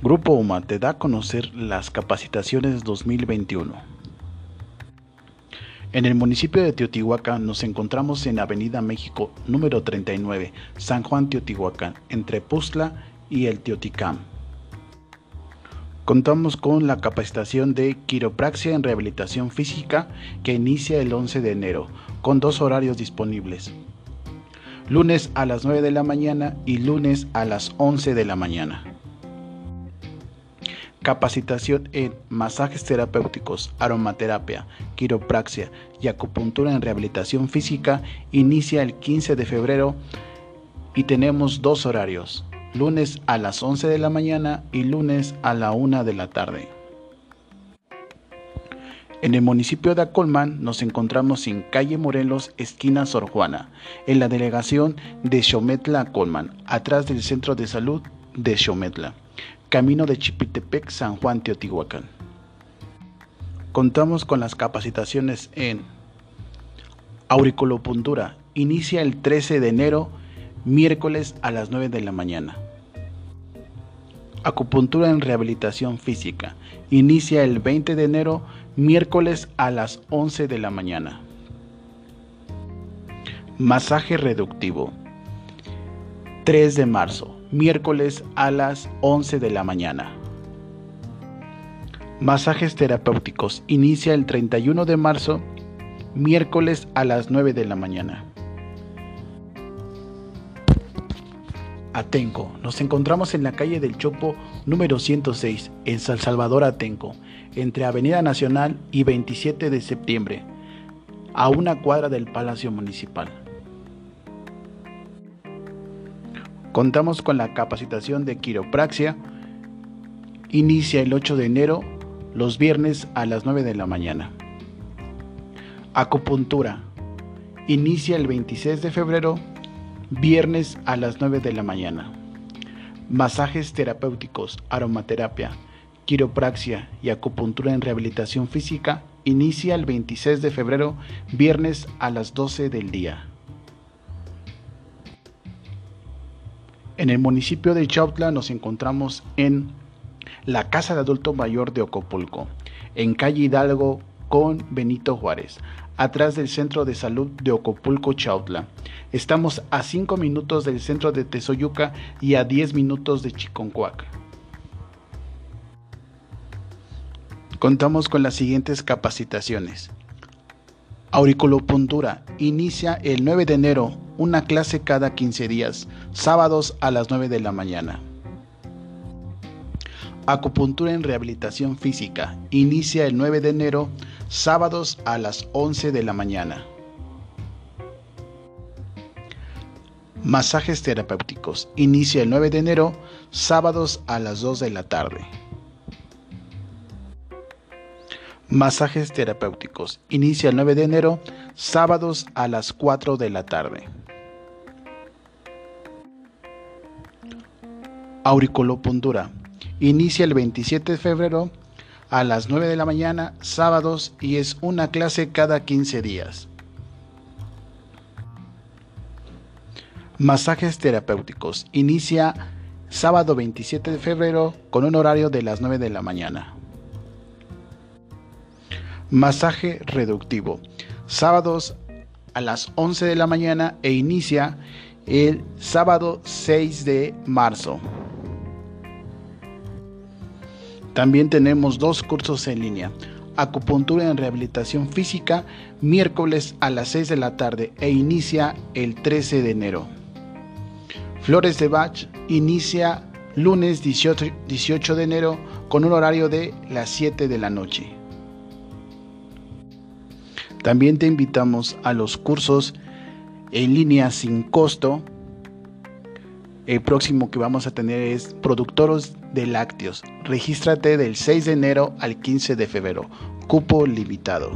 Grupo UMA te da a conocer las capacitaciones 2021. En el municipio de Teotihuacán nos encontramos en Avenida México número 39, San Juan Teotihuacán, entre Puzla y el Teoticam. Contamos con la capacitación de quiropraxia en rehabilitación física que inicia el 11 de enero, con dos horarios disponibles. Lunes a las 9 de la mañana y lunes a las 11 de la mañana. Capacitación en masajes terapéuticos, aromaterapia, quiropraxia y acupuntura en rehabilitación física inicia el 15 de febrero y tenemos dos horarios, lunes a las 11 de la mañana y lunes a la 1 de la tarde. En el municipio de Acolman nos encontramos en calle Morelos, esquina Sor Juana, en la delegación de Xometla Acolman, atrás del centro de salud de Xometla. Camino de Chipitepec, San Juan, Teotihuacán. Contamos con las capacitaciones en auriculopuntura. Inicia el 13 de enero, miércoles a las 9 de la mañana. Acupuntura en rehabilitación física. Inicia el 20 de enero, miércoles a las 11 de la mañana. Masaje reductivo. 3 de marzo miércoles a las 11 de la mañana. Masajes terapéuticos. Inicia el 31 de marzo, miércoles a las 9 de la mañana. Atenco. Nos encontramos en la calle del Chopo número 106, en San Salvador Atenco, entre Avenida Nacional y 27 de septiembre, a una cuadra del Palacio Municipal. Contamos con la capacitación de quiropraxia. Inicia el 8 de enero, los viernes a las 9 de la mañana. Acupuntura. Inicia el 26 de febrero, viernes a las 9 de la mañana. Masajes terapéuticos, aromaterapia, quiropraxia y acupuntura en rehabilitación física inicia el 26 de febrero, viernes a las 12 del día. En el municipio de Chautla nos encontramos en la Casa de Adulto Mayor de Ocopulco, en calle Hidalgo con Benito Juárez, atrás del Centro de Salud de Ocopulco Chautla. Estamos a 5 minutos del centro de Tezoyuca y a 10 minutos de Chiconcuac. Contamos con las siguientes capacitaciones. Auriculopuntura inicia el 9 de enero, una clase cada 15 días, sábados a las 9 de la mañana. Acupuntura en rehabilitación física inicia el 9 de enero, sábados a las 11 de la mañana. Masajes terapéuticos inicia el 9 de enero, sábados a las 2 de la tarde. Masajes terapéuticos. Inicia el 9 de enero, sábados a las 4 de la tarde. Auriculopuntura. Inicia el 27 de febrero a las 9 de la mañana, sábados, y es una clase cada 15 días. Masajes terapéuticos. Inicia sábado 27 de febrero con un horario de las 9 de la mañana. Masaje reductivo. Sábados a las 11 de la mañana e inicia el sábado 6 de marzo. También tenemos dos cursos en línea. Acupuntura en rehabilitación física, miércoles a las 6 de la tarde e inicia el 13 de enero. Flores de Bach inicia lunes 18, 18 de enero con un horario de las 7 de la noche. También te invitamos a los cursos en línea sin costo. El próximo que vamos a tener es Productores de Lácteos. Regístrate del 6 de enero al 15 de febrero. Cupo limitado.